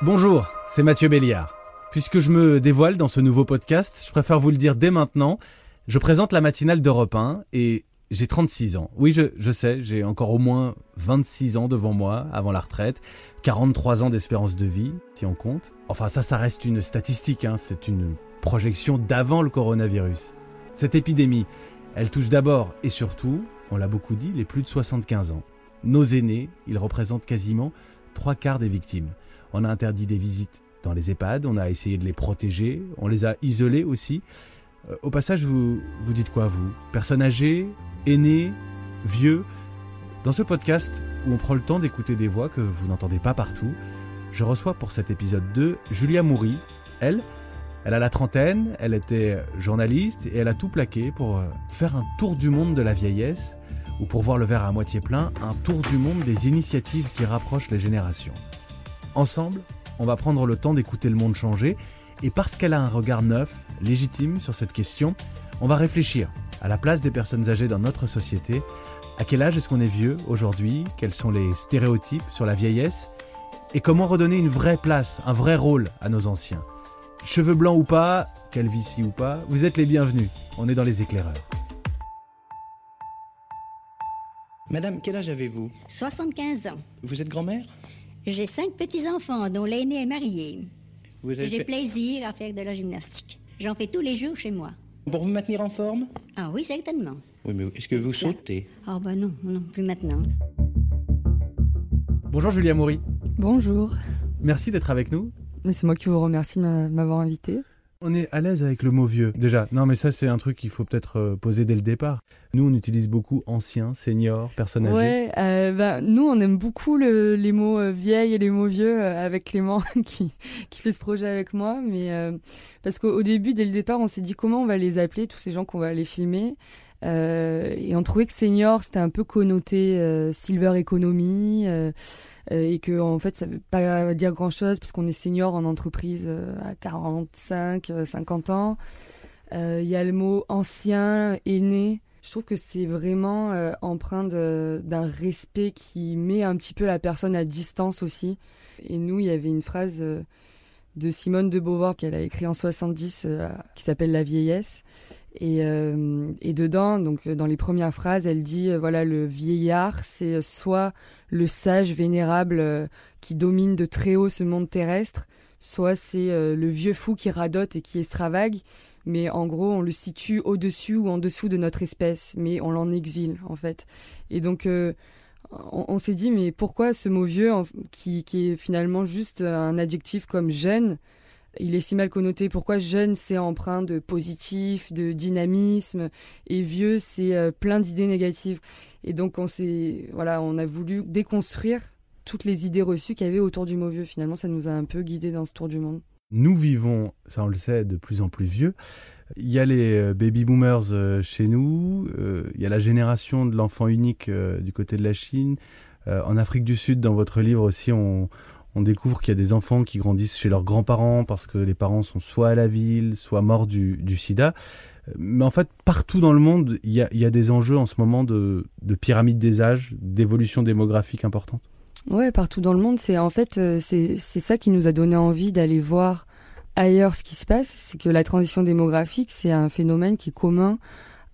Bonjour, c'est Mathieu Béliard. Puisque je me dévoile dans ce nouveau podcast, je préfère vous le dire dès maintenant. Je présente la matinale d'Europe 1 et j'ai 36 ans. Oui, je, sais, j'ai encore au moins 26 ans devant moi avant la retraite, 43 ans d'espérance de vie, si on compte. Enfin, ça, ça reste une statistique, hein, c'est une projection d'avant le coronavirus. Cette épidémie, elle touche d'abord et surtout, on l'a beaucoup dit, les plus de 75 ans. Nos aînés, ils représentent quasiment trois quarts des victimes. On a interdit des visites dans les EHPAD, on a essayé de les protéger, on les a isolés aussi. Euh, au passage, vous, vous dites quoi, vous? Personne âgée Aînés Vieux? Dans ce podcast, où on prend le temps d'écouter des voix que vous n'entendez pas partout, je reçois pour cet épisode 2 Julia Moury. Elle, elle a la trentaine, elle était journaliste et elle a tout plaqué pour euh, faire un tour du monde de la vieillesse, ou pour voir le verre à moitié plein, un tour du monde des initiatives qui rapprochent les générations. Ensemble, on va prendre le temps d'écouter le monde changer, et parce qu'elle a un regard neuf, légitime sur cette question, on va réfléchir à la place des personnes âgées dans notre société. À quel âge est-ce qu'on est vieux aujourd'hui? Quels sont les stéréotypes sur la vieillesse? Et comment redonner une vraie place, un vrai rôle à nos anciens? Cheveux blancs ou pas, calvitie ou pas, vous êtes les bienvenus. On est dans les éclaireurs. Madame, quel âge avez-vous? 75 ans. Vous êtes grand-mère? J'ai cinq petits-enfants, dont l'aîné est marié. Vous avez J'ai fait- plaisir à faire de la gymnastique. J'en fais tous les jours chez moi. Pour vous maintenir en forme? Ah oui, certainement. Oui, mais est-ce que vous sautez? Ah ben non, non, plus maintenant. Bonjour Julia Moury. Bonjour. Merci d'être avec nous. Mais c'est moi qui vous remercie de m'a- m'avoir invité. On est à l'aise avec le mot vieux. Déjà, non mais ça c'est un truc qu'il faut peut-être euh, poser dès le départ. Nous on utilise beaucoup ancien, senior, personne âgée. Ouais, euh, bah, nous on aime beaucoup le- les mots euh, et les mots vieux euh, avec Clément qui, qui fait ce projet avec moi. Mais parce qu'au au début, dès le départ, on s'est dit comment on va les appeler, tous ces gens qu'on va aller filmer. Euh, et on trouvait que senior c'était un peu connoté euh, silver economy euh, et que en fait ça veut pas dire grand chose parce qu'on est senior en entreprise à 45, euh, 50 ans. Il y a le mot ancien, aîné. Je trouve que c'est vraiment euh, empreint d'un respect qui met un petit peu la personne à distance aussi. Et nous, il y avait une phrase de Simone de Beauvoir qu'elle a écrit en 70 euh, qui s'appelle La vieillesse. Et, euh, et dedans, donc euh, dans les premières phrases, elle dit euh, voilà le vieillard, c'est soit le sage vénérable qui domine de très haut ce monde terrestre, soit c'est le vieux fou qui radote et qui extravague mais en gros, on le situe au-dessus ou en dessous de notre espèce, mais on l'en exile, en fait. Et donc, on, s'est dit, mais pourquoi ce mot vieux, qui, qui est finalement juste un adjectif comme jeune, il est si mal connoté Pourquoi jeune, c'est empreint de positif, de dynamisme, et vieux, c'est euh, plein d'idées négatives. Et donc, on s'est, voilà, on a voulu déconstruire toutes les idées reçues qu'il y avait autour du mot vieux. Finalement, ça nous a un peu guidés dans ce tour du monde. Nous vivons, ça on le sait, de plus en plus vieux. Il y a les euh, baby boomers euh, chez nous, il y a la génération de l'enfant unique du côté de la Chine. En Afrique du Sud, dans votre livre aussi, on, on découvre qu'il y a des enfants qui grandissent chez leurs grands-parents parce que les parents sont soit à la ville, soit morts du, sida. Euh, Mais en fait, partout dans le monde, il y a, des enjeux en ce moment de, de pyramide des âges, d'évolution démographique importante. Ouais, partout dans le monde, c'est en fait euh, c'est ça qui nous a donné envie d'aller voir ailleurs ce qui se passe, c'est que la transition démographique, c'est un phénomène qui est commun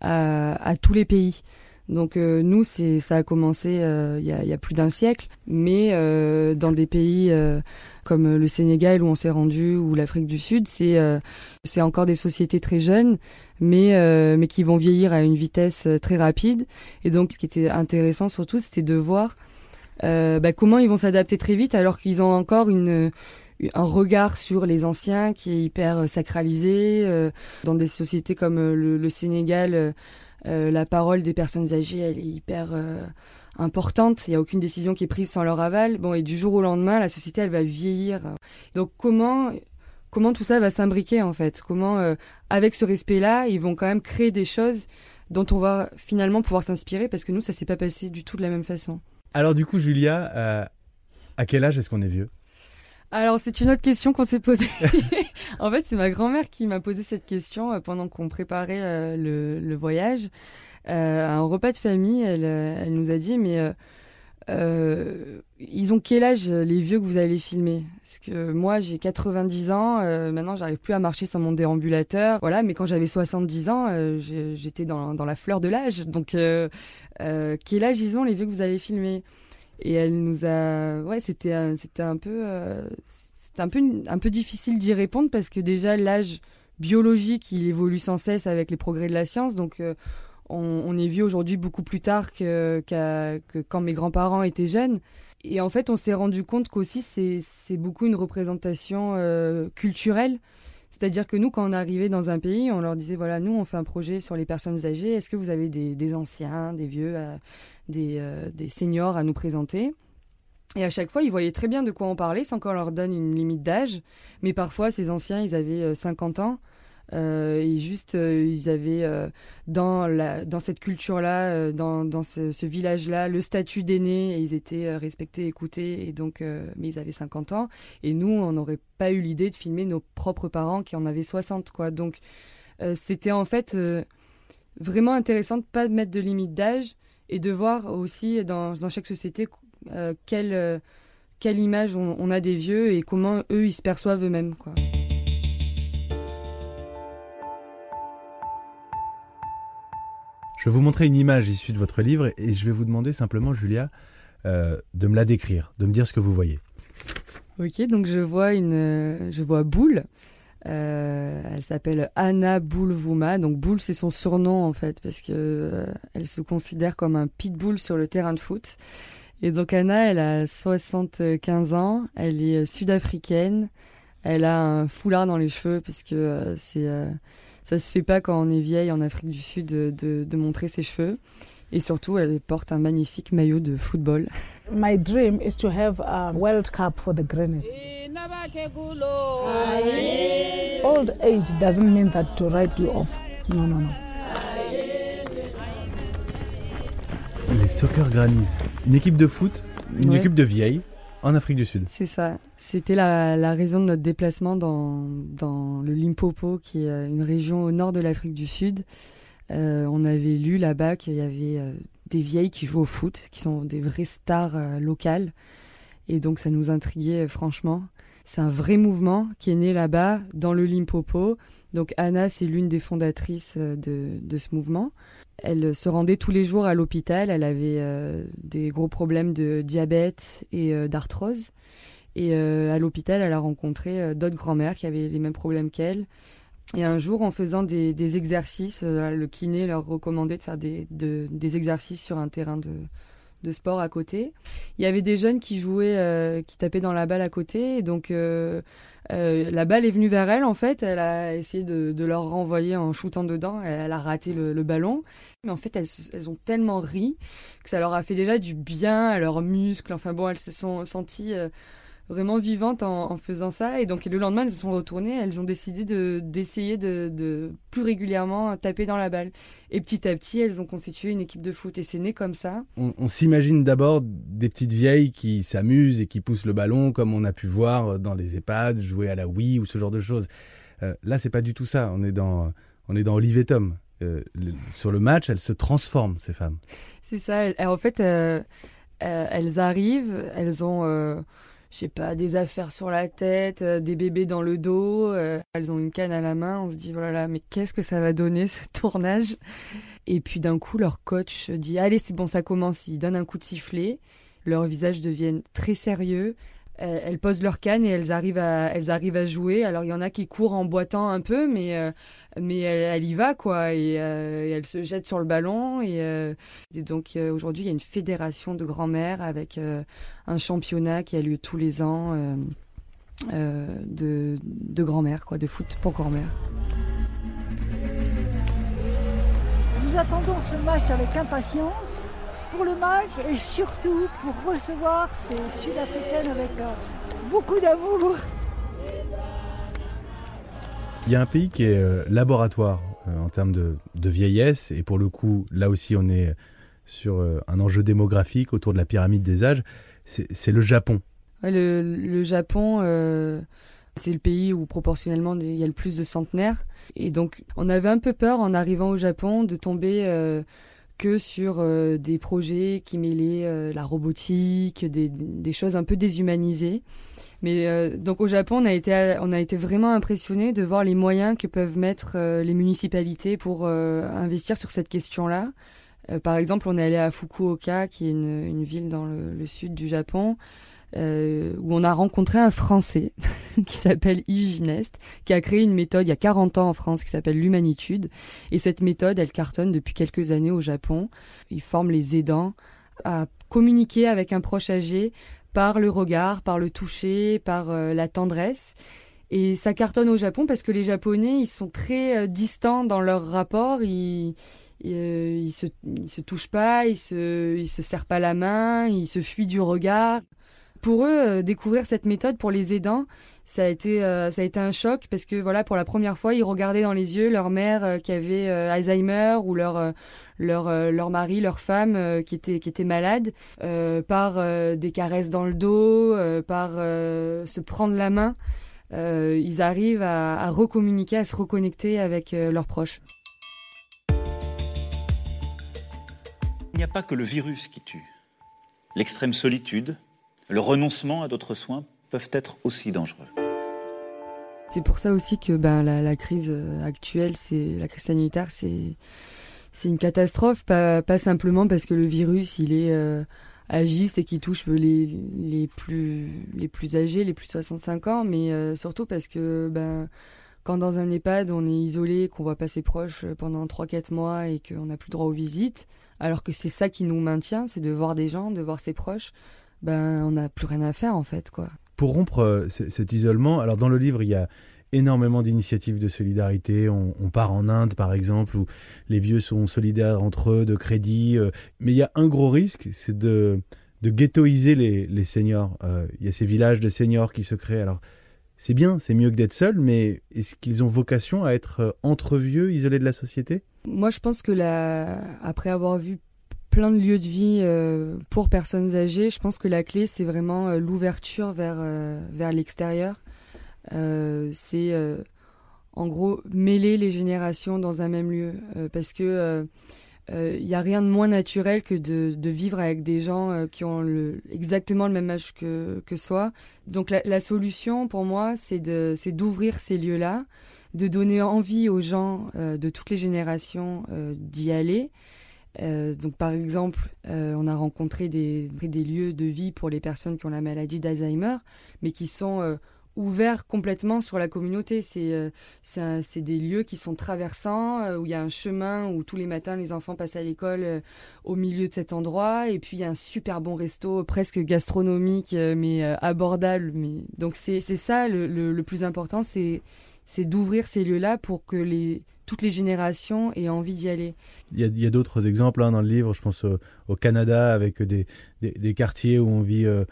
à tous les pays. Donc euh, nous, c'est ça a commencé euh, il y, a, y a plus d'un siècle, mais euh, dans des pays euh, comme le Sénégal où on s'est rendu ou l'Afrique du Sud, c'est euh, c'est encore des sociétés très jeunes, mais euh, mais qui vont vieillir à une vitesse très rapide. Et donc, ce qui était intéressant surtout, c'était de voir bah, comment ils vont s'adapter très vite alors qu'ils ont encore une un regard sur les anciens qui est hyper sacralisé dans des sociétés comme le, le Sénégal euh, la parole des personnes âgées elle est hyper euh, importante. Il n'y a aucune décision qui est prise sans leur aval. Bon et du jour au lendemain la société elle va vieillir. Donc comment comment tout ça va s'imbriquer en fait? Comment euh, avec ce respect là ils vont quand même créer des choses dont on va finalement pouvoir s'inspirer parce que nous ça s'est pas passé du tout de la même façon? Alors du coup, Julia, à quel âge est-ce qu'on est vieux? Alors, c'est une autre question qu'on s'est posée. en fait, c'est ma grand-mère qui m'a posé cette question euh, pendant qu'on préparait euh, le, voyage. Euh, à un repas de famille, elle, nous a dit, mais ils ont quel âge les vieux que vous allez filmer? Parce que moi j'ai 90 ans, maintenant j'arrive plus à marcher sans mon déambulateur, voilà. Mais quand j'avais 70 ans, j'étais dans, dans la fleur de l'âge. Donc quel âge ils ont les vieux que vous allez filmer? Et elle nous a, ouais, c'était c'était un peu, euh, c'était un peu un peu difficile d'y répondre parce que déjà l'âge biologique il évolue sans cesse avec les progrès de la science, donc euh, on, est vieux aujourd'hui beaucoup plus tard que, quand mes grands-parents étaient jeunes. Et en fait, on s'est rendu compte qu'aussi, c'est, c'est beaucoup une représentation euh, culturelle. C'est-à-dire que nous, quand on arrivait dans un pays, on leur disait, voilà, nous, on fait un projet sur les personnes âgées. Est-ce que vous avez des, anciens, des vieux, euh, des, euh, des seniors à nous présenter? Et à chaque fois, ils voyaient très bien de quoi on parlait sans qu'on leur donne une limite d'âge. Mais parfois, ces anciens, ils avaient euh, 50 ans. Euh, et juste, euh, ils avaient euh, dans, dans cette culture-là, dans, dans ce, village-là, le statut d'aîné, ils étaient respectés, écoutés, et donc, mais ils avaient 50 ans. Et nous, on n'aurait pas eu l'idée de filmer nos propres parents qui en avaient 60, quoi. Donc, c'était en fait vraiment intéressant de pas mettre de limite d'âge et de voir aussi dans, chaque société quelle, quelle image on, on a des vieux et comment eux, ils se perçoivent eux-mêmes. Je vais vous montrer une image issue de votre livre et je vais vous demander simplement, Julia, euh, de me la décrire, de me dire ce que vous voyez. Ok, donc je vois une, je vois Boule. Euh, elle s'appelle Anna Boulvouma. Donc Boule, c'est son surnom en fait, parce que euh, elle se considère comme un pitbull sur le terrain de foot. Et donc Anna, elle a 75 ans, elle est sud-africaine, elle a un foulard dans les cheveux, puisque euh, c'est, ça se fait pas quand on est vieille en Afrique du Sud de, de- de montrer ses cheveux. Et surtout, elle porte un magnifique maillot de football. My dream is to have a World Cup for the grannies. Old age doesn't mean that to write you off. No, no, no. Les Soccer Grannies. Une équipe de foot, une Ouais. équipe de vieilles en Afrique du Sud. C'est ça. C'était la, la raison de notre déplacement dans, le Limpopo, qui est euh, une région au nord de l'Afrique du Sud. Euh, on avait lu là-bas qu'il y avait euh, des vieilles qui jouent au foot, qui sont des vraies stars locales. Et donc ça nous intriguait franchement. C'est un vrai mouvement qui est né là-bas, dans le Limpopo. Donc Anna, c'est l'une des fondatrices de, ce mouvement. Elle se rendait tous les jours à l'hôpital. Elle avait des gros problèmes de diabète et d'arthrose. Et euh, à l'hôpital, elle a rencontré euh, d'autres grand-mères qui avaient les mêmes problèmes qu'elle. Et un jour, en faisant des, exercices, euh, le kiné leur recommandait de faire des, de- des exercices sur un terrain de, de sport à côté. Il y avait des jeunes qui jouaient, qui tapaient dans la balle à côté. Et donc, la balle est venue vers elle, en fait. Elle a essayé de, de leur renvoyer en shootant dedans. Elle, a raté le, le ballon. Mais en fait, elles, elles ont tellement ri que ça leur a fait déjà du bien à leurs muscles. Enfin bon, elles se sont senties vraiment vivantes en, en faisant ça. Et donc le lendemain, elles se sont retournées. Elles ont décidé de d'essayer de, de plus régulièrement taper dans la balle. Et petit à petit, elles ont constitué une équipe de foot. Et c'est né comme ça. On, on s'imagine d'abord des petites vieilles qui s'amusent et qui poussent le ballon, comme on a pu voir dans les EHPAD, jouer à la Wii ou ce genre de choses. Euh, là, c'est pas du tout ça. On est dans, on est dans Olive et Tom. Euh, le- sur le match, elles se transforment, ces femmes. C'est ça. Elles- en fait, euh, euh, elles arrivent, elles ont, je sais pas, des affaires sur la tête, euh, des bébés dans le dos, euh, elles ont une canne à la main. On se dit, voilà, mais qu'est-ce que ça va donner ce tournage? Et puis d'un coup, leur coach dit, allez, c'est bon, ça commence. Il donne un coup de sifflet. Leurs visages deviennent très sérieux. Elles, posent leur canne et elles arrivent à, elles arrivent à jouer. Alors il y en a qui courent en boitant un peu, mais euh, mais elle, y va quoi et, euh, elle se jette sur le ballon et, euh, donc euh, aujourd'hui il y a une fédération de grand-mères avec un championnat qui a lieu tous les ans de, de grand-mère quoi de foot pour grand-mère. Nous attendons ce match avec impatience pour le match et surtout pour recevoir ces Sud-Africaines avec euh, beaucoup d'amour. Il y a un pays qui est euh, laboratoire euh, en termes de, de vieillesse, et pour le coup, là aussi, on est sur un enjeu démographique autour de la pyramide des âges. C'est c'est le Japon. Ouais, le, le Japon, euh, c'est le pays où proportionnellement il y a le plus de centenaires. Et donc, on avait un peu peur en arrivant au Japon de tomber euh, que sur euh, des projets qui mêlaient euh, la robotique, des, choses un peu déshumanisées. Mais euh, donc au Japon, on a été, on a été vraiment impressionné de voir les moyens que peuvent mettre les municipalités pour investir sur cette question-là. par exemple, on est allé à Fukuoka, qui est une, ville dans le, sud du Japon, euh, où on a rencontré un Français qui s'appelle Yves Gineste, qui a créé une méthode il y a 40 ans en France qui s'appelle l'humanitude. Et cette méthode, elle cartonne depuis quelques années au Japon. Il forme les aidants à communiquer avec un proche âgé par le regard, par le toucher, par euh, la tendresse. Et ça cartonne au Japon parce que les Japonais, ils sont très euh, distants dans leur rapport. Ils, ils se touchent pas, ils se, ils se serrent pas la main, ils se fuient du regard pour eux, euh, découvrir cette méthode pour les aidants, ça a été euh, ça a été un choc parce que voilà pour la première fois ils regardaient dans les yeux leur mère euh, qui avait Alzheimer ou leur leur leur mari leur femme qui était qui était malade par des caresses dans le dos par se prendre la main ils arrivent à, à, recommuniquer à se reconnecter avec leurs proches. Il n'y a pas que le virus qui tue. L'extrême solitude le renoncement à d'autres soins peuvent être aussi dangereux. C'est pour ça aussi que ben, la, crise euh, actuelle, c'est la crise sanitaire, c'est une catastrophe, pas, simplement parce que le virus il est euh, agiste et qui touche les, plus les plus âgés, les plus de 65 ans, mais euh, surtout parce que ben quand dans un EHPAD on est isolé, qu'on voit pas ses proches pendant 3-4 mois et qu'on n'a plus droit aux visites, alors que c'est ça qui nous maintient, c'est de voir des gens, de voir ses proches, ben, on n'a plus rien à faire en fait. quoi. Pour rompre euh, cet isolement, alors dans le livre, il y a énormément d'initiatives de solidarité. On, part en Inde, par exemple, où les vieux sont solidaires entre eux, de crédit. Euh, mais il y a un gros risque, c'est de, de ghettoiser les, les seniors. Euh, il y a ces villages de seniors qui se créent. Alors, c'est bien, c'est mieux que d'être seul, mais est-ce qu'ils ont vocation à être entre vieux, isolés de la société? Moi, je pense que la... après avoir vu plein de lieux de vie euh, pour personnes âgées. Je pense que la clé, c'est vraiment euh, l'ouverture vers, euh, vers l'extérieur. c'est en gros mêler les générations dans un même lieu. parce que il n'y a rien de moins naturel que de, vivre avec des gens qui ont exactement le même âge que, que soi. Donc la solution pour moi, c'est d'ouvrir ces lieux-là, de donner envie aux gens de toutes les générations d'y aller. Euh, donc par exemple, euh, on a rencontré des, des, lieux de vie pour les personnes qui ont la maladie d'Alzheimer, mais qui sont euh, ouverts complètement sur la communauté. C'est des lieux qui sont traversants, où il y a un chemin où tous les matins les enfants passent à l'école au milieu de cet endroit, et puis il y a un super bon resto, presque gastronomique, mais abordable. Mais... Donc c'est ça le, le, le plus important, c'est d'ouvrir ces lieux-là pour que les toutes les générations aient envie d'y aller. Il y a, d'autres exemples hein, dans le livre, je pense au, Canada avec des, des, quartiers où on vit euh,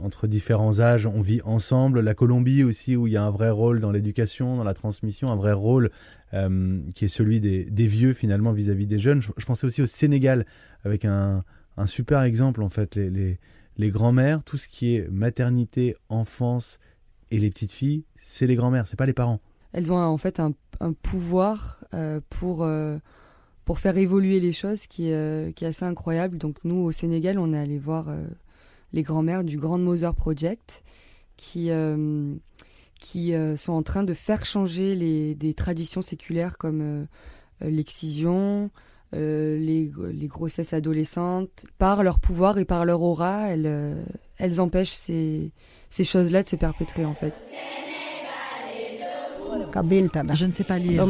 entre différents âges, on vit ensemble. La Colombie aussi où il y a un vrai rôle dans l'éducation, dans la transmission, un vrai rôle euh, qui est celui des, des vieux finalement vis-à-vis des jeunes. Je, pensais aussi au Sénégal avec un, un super exemple en fait, les, les, les grands-mères, tout ce qui est maternité, enfance et les petites filles, c'est les grands-mères, c'est pas les parents elles ont en fait un, pouvoir euh, pour, euh, pour faire évoluer les choses qui, euh, qui, est assez incroyable. Donc nous, au Sénégal, on est allé voir les grands-mères du Grand Mother Project qui, qui sont en train de faire changer les, des traditions séculaires comme l'excision, les, les, grossesses adolescentes. Par leur pouvoir et par leur aura, elles, elles empêchent ces, ces choses-là de se perpétrer en fait. Je ne sais pas lire.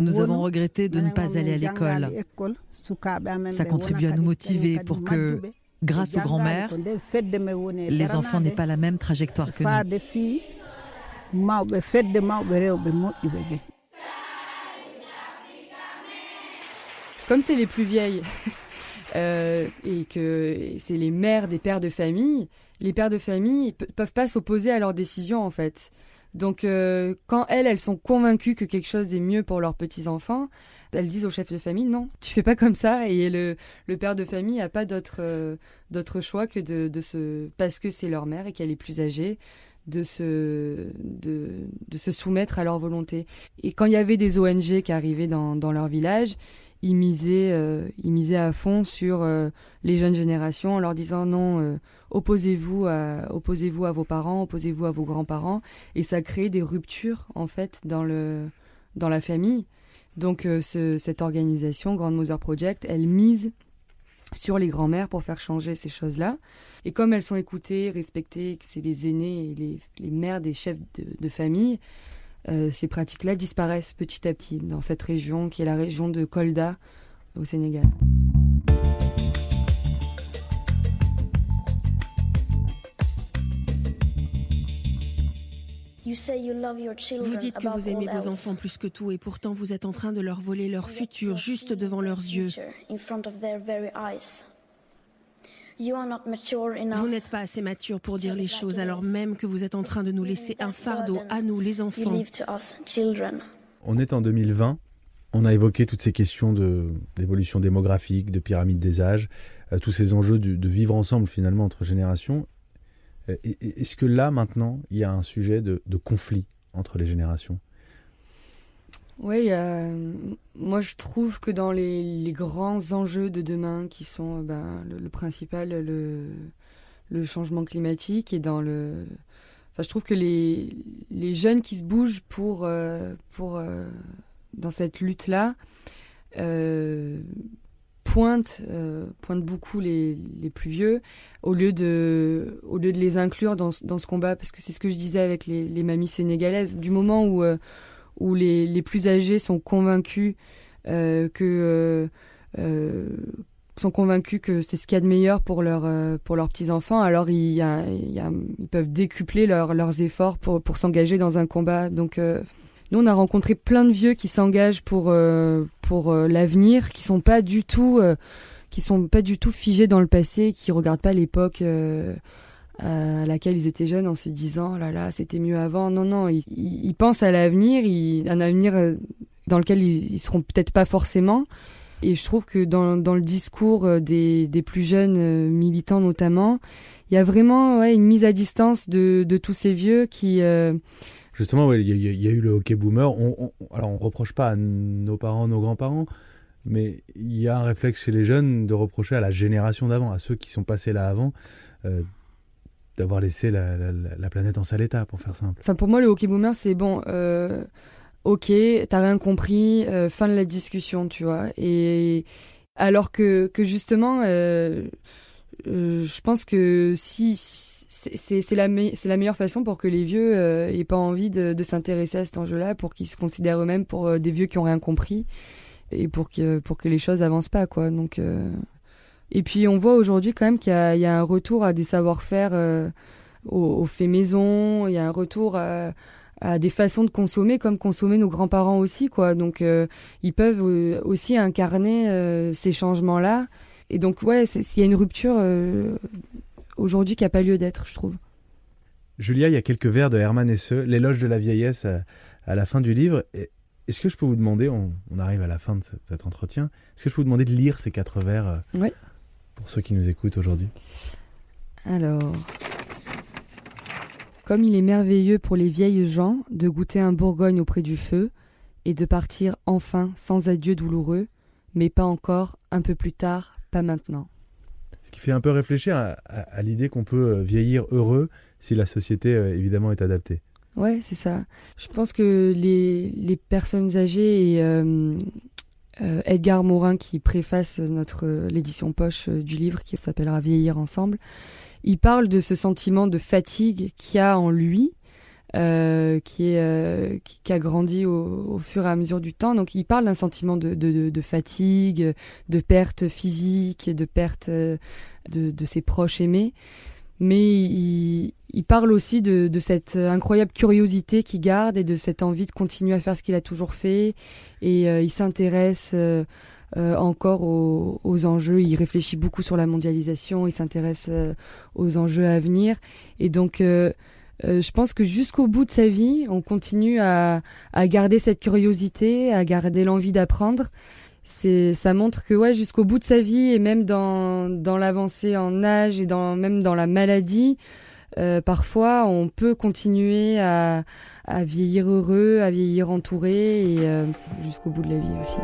Nous avons regretté de ne pas aller à l'école. Ça contribue à nous motiver pour que, grâce aux grands-mères, les enfants n'aient pas la même trajectoire que nous. Comme c'est les plus vieilles euh, et que c'est les mères des pères de famille, les pères de famille peuvent pas s'opposer à leurs décisions en fait. Donc euh, quand elles, elles sont convaincues que quelque chose est mieux pour leurs petits-enfants, elles disent au chef de famille non, tu fais pas comme ça et le, le père de famille n'a pas d'autre euh, choix que de, de se parce que c'est leur mère et qu'elle est plus âgée, de se, de, se soumettre à leur volonté. Et quand il y avait des ONG qui arrivaient dans, leur village, ils misaient, euh, ils misaient à fond sur euh, les jeunes générations en leur disant non, euh, opposez-vous à, à vos parents, opposez-vous à vos grands-parents. Et ça créait des ruptures, en fait, dans, le, dans la famille. Donc cette organisation, Grand Mother Project, elle mise sur les grands-mères pour faire changer ces choses-là. Et comme elles sont écoutées, respectées, que c'est les aînés et les, les, mères des chefs de, famille, euh, ces pratiques-là disparaissent petit à petit dans cette région qui est la région de Kolda au Sénégal. Vous dites que vous aimez vos enfants plus que tout et pourtant vous êtes en train de leur voler leur futur juste devant leurs yeux. Vous n'êtes pas assez mature pour dire les choses alors même que vous êtes en train de nous laisser un fardeau à nous, les enfants. On est en 2020. On a évoqué toutes ces questions d'évolution démographique, de pyramide des âges, euh, tous ces enjeux de vivre ensemble finalement entre générations. Euh, est-ce que là, maintenant, il y a un sujet de, conflit entre les générations? Oui, moi je trouve que dans les, grands enjeux de demain, qui sont ben, le, principal, le, changement climatique, et dans le. Je trouve que les, jeunes qui se bougent pour, euh, pour, euh, dans cette lutte-là, pointe, euh, beaucoup les, les, plus vieux, au lieu, de, au lieu de les inclure dans, dans ce combat, parce que c'est ce que je disais avec les, les mamies sénégalaises, du moment où, euh, où les, les, plus âgés sont convaincus euh, que sont convaincus que c'est ce qu'il y a de meilleur pour, leur, pour leurs petits-enfants, alors ils, ils peuvent décupler leurs efforts pour, pour s'engager dans un combat. Donc, nous, on a rencontré plein de vieux qui s'engagent pour, euh, pour euh, l'avenir, qui sont pas du tout, euh, qui sont pas du tout figés dans le passé, qui regardent pas l'époque à laquelle ils étaient jeunes en se disant oh là là c'était mieux avant. Non non, ils, pensent à l'avenir, un avenir dans lequel ils, ils seront peut-être pas forcément. Et je trouve que dans, dans le discours des, des plus jeunes militants notamment, il y a vraiment ouais, une mise à distance de, de tous ces vieux qui Justement, il y, a eu le hockey boomer. On, on, alors, on reproche pas à nos parents, nos grands-parents, mais il y a un réflexe chez les jeunes de reprocher à la génération d'avant, à ceux qui sont passés là avant, euh, d'avoir laissé la, planète en sale état, pour faire simple. Enfin, pour moi, le hockey boomer, c'est bon. Euh, ok, t'as rien compris, euh, fin de la discussion, tu vois. Et alors que, que justement, euh, je pense que si c'est la, meilleure façon pour que les vieux euh, aient pas envie de, s'intéresser à cet enjeu-là, pour qu'ils se considèrent eux-mêmes pour euh, des vieux qui ont rien compris et pour que, pour que les choses avancent pas, quoi. Donc, euh, Et puis on voit aujourd'hui quand même qu'il y, a un retour à des savoir-faire au, fait maison, il y a un retour à, des façons de consommer comme consommer nos grands-parents aussi, quoi. Donc ils peuvent aussi incarner ces changements-là. Et donc ouais, s'il y a une rupture aujourd'hui qui n'a pas lieu d'être, je trouve. Julia, il y a quelques vers de Hermann Hesse, l'éloge de la vieillesse à, la fin du livre. Est-ce que je peux vous demander, on, arrive à la fin de cet entretien, est-ce que je peux vous demander de lire ces quatre vers euh, oui. pour ceux qui nous écoutent aujourd'hui? Alors, comme il est merveilleux pour les vieilles gens de goûter un Bourgogne auprès du feu et de partir enfin sans adieu douloureux, mais pas encore, un peu plus tard, pas maintenant. Ce qui fait un peu réfléchir à, l'idée qu'on peut euh, vieillir heureux si la société, euh, évidemment, est adaptée. Ouais, c'est ça. Je pense que les, les personnes âgées et euh, Edgar Morin, qui préface notre l'édition poche du livre qui s'appellera Vieillir ensemble, il parle de ce sentiment de fatigue qu'il y a en lui euh, qui, est, euh, qui, a grandi au, fur et à mesure du temps. Donc il parle d'un sentiment de, de, fatigue, de perte physique, de perte euh, de, de ses proches aimés. Mais il, il parle aussi de, cette incroyable curiosité qu'il garde et de cette envie de continuer à faire ce qu'il a toujours fait. Et il s'intéresse encore aux, aux, enjeux. Il réfléchit beaucoup sur la mondialisation. Il s'intéresse aux enjeux à venir. Et donc je pense que jusqu'au bout de sa vie, on continue à, garder cette curiosité, à garder l'envie d'apprendre. C'est, ça montre que jusqu'au bout de sa vie et même dans, l'avancée en âge et même dans la maladie, euh, parfois on peut continuer à, vieillir heureux, à vieillir entouré et euh, jusqu'au bout de la vie aussi.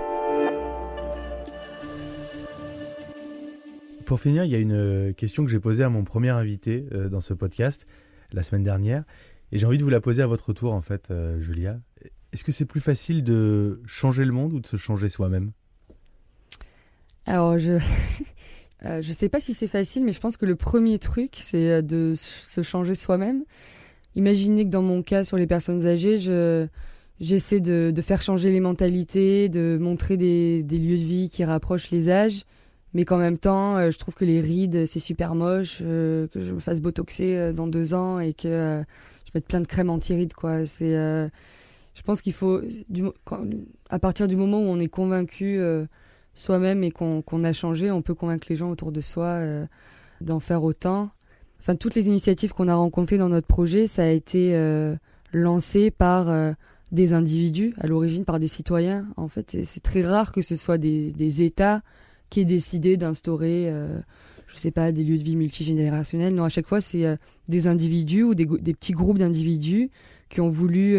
Pour finir, il y a une question que j'ai posée à mon premier invité dans ce podcast la semaine dernière et j'ai envie de vous la poser à votre tour en fait, Julia. Est-ce que c'est plus facile de changer le monde ou de se changer soi-même? Alors je Euh, je sais pas si c'est facile, mais je pense que le premier truc, c'est euh, de se changer soi-même. Imaginez que dans mon cas, sur les personnes âgées, je, j'essaie de, de, faire changer les mentalités, de montrer des, des, lieux de vie qui rapprochent les âges, mais qu'en même temps, euh, je trouve que les rides, c'est super moche, que je me fasse botoxer dans deux ans et que je mette plein de crème anti-rides, quoi. C'est, je pense qu'il faut, à partir du moment où on est convaincu soi-même et qu'on a changé, on peut convaincre les gens autour de soi euh, d'en faire autant. Enfin, toutes les initiatives qu'on a rencontrées dans notre projet, ça a été euh, lancé par euh, des individus, à l'origine par des citoyens. En fait, c'est très rare que ce soit des États qui aient décidé d'instaurer, je sais pas, des lieux de vie multigénérationnels. Non, à chaque fois, c'est des individus ou des, petits groupes d'individus qui ont voulu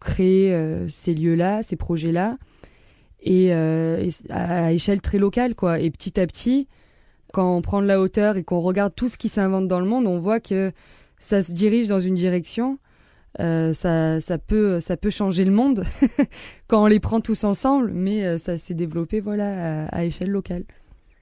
créer ces lieux-là, ces projets-là euh, et, à échelle très locale quoi et petit à petit quand on prend de la hauteur et qu'on regarde tout ce qui s'invente dans le monde on voit que ça se dirige dans une direction euh, ça, ça, peut, ça peut changer le monde quand on les prend tous ensemble, mais euh, ça s'est développé voilà, à, échelle locale.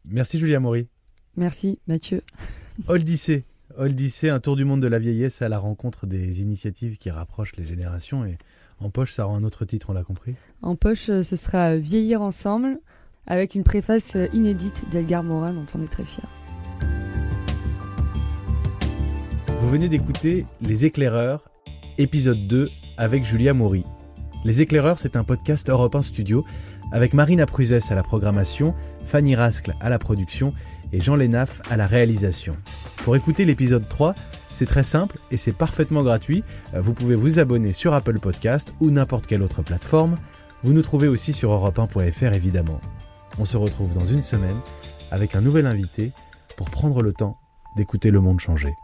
Merci Julia Maury. Merci Mathieu. Odyssée. Odyssée, un tour du monde de la vieillesse à la rencontre des initiatives qui rapprochent les générations et en poche, ça rend un autre titre, on l'a compris En poche, euh, ce sera Vieillir ensemble, avec une préface inédite d'Elgar Morin, dont on est très fiers. Vous venez d'écouter Les Éclaireurs, épisode 2, avec Julia Maury. Les Éclaireurs, c'est un podcast Europe 1 Studio, avec Marina Pruzès à la programmation, Fanny Rascle à la production et Jean Lénaf à la réalisation. Pour écouter l'épisode 3, c'est très simple et c'est parfaitement gratuit. Euh, vous pouvez vous abonner sur Apple Podcast ou n'importe quelle autre plateforme. Vous nous trouvez aussi sur europe1.fr évidemment. On se retrouve dans une semaine avec un nouvel invité pour prendre le temps d'écouter le monde changer.